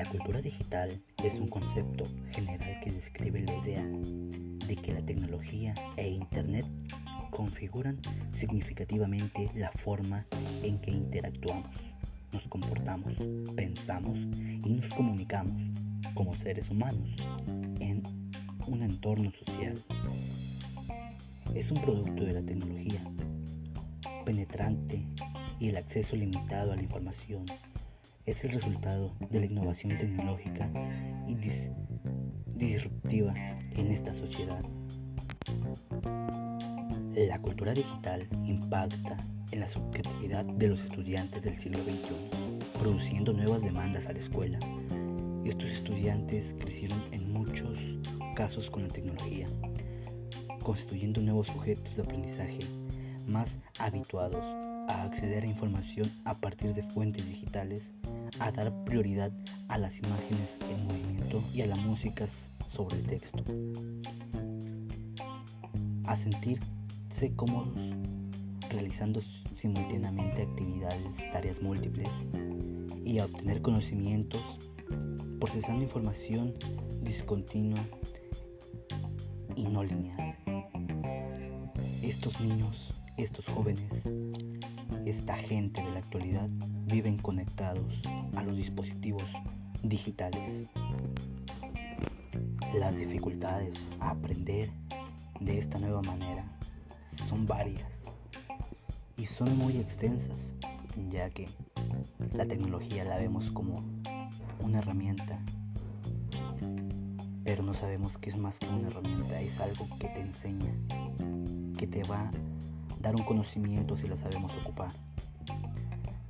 cultura digital es un concepto general que describe la idea de que la tecnología e Internet configuran significativamente la forma en que interactuamos, nos comportamos, pensamos y nos comunicamos como seres humanos en un entorno social. Es un producto de la tecnología penetrante y el acceso limitado a la información es el resultado de la innovación tecnológica y disruptiva en esta sociedad. La cultura digital impacta en la subjetividad de los estudiantes del siglo XXI, produciendo nuevas demandas a la escuela. Estos estudiantes crecieron en muchos casos con la tecnología, constituyendo nuevos sujetos de aprendizaje más habituados a acceder a información a partir de fuentes digitales a dar prioridad a las imágenes en movimiento y a las músicas sobre el texto. A sentirse cómodos realizando simultáneamente actividades, tareas múltiples y a obtener conocimientos procesando información discontinua y no lineal. Estos niños, estos jóvenes, esta gente de la actualidad viven conectados a los dispositivos digitales. Las dificultades a aprender de esta nueva manera son varias y son muy extensas, ya que la tecnología la vemos como una herramienta, pero no sabemos que es más que una herramienta, es algo que te enseña, que te va a dar un conocimiento si la sabemos ocupar.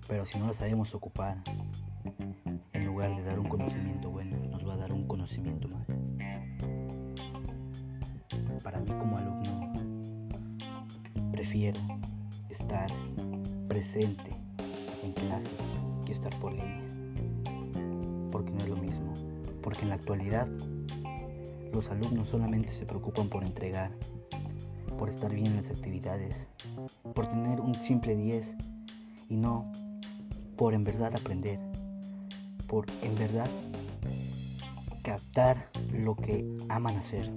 Pero si no la sabemos ocupar, en lugar de dar un conocimiento bueno, nos va a dar un conocimiento mal. Para mí como alumno, prefiero estar presente en clases que estar por línea. Porque no es lo mismo. Porque en la actualidad los alumnos solamente se preocupan por entregar, por estar bien en las actividades, por tener un simple 10 y no por en verdad aprender, por en verdad captar lo que aman hacer.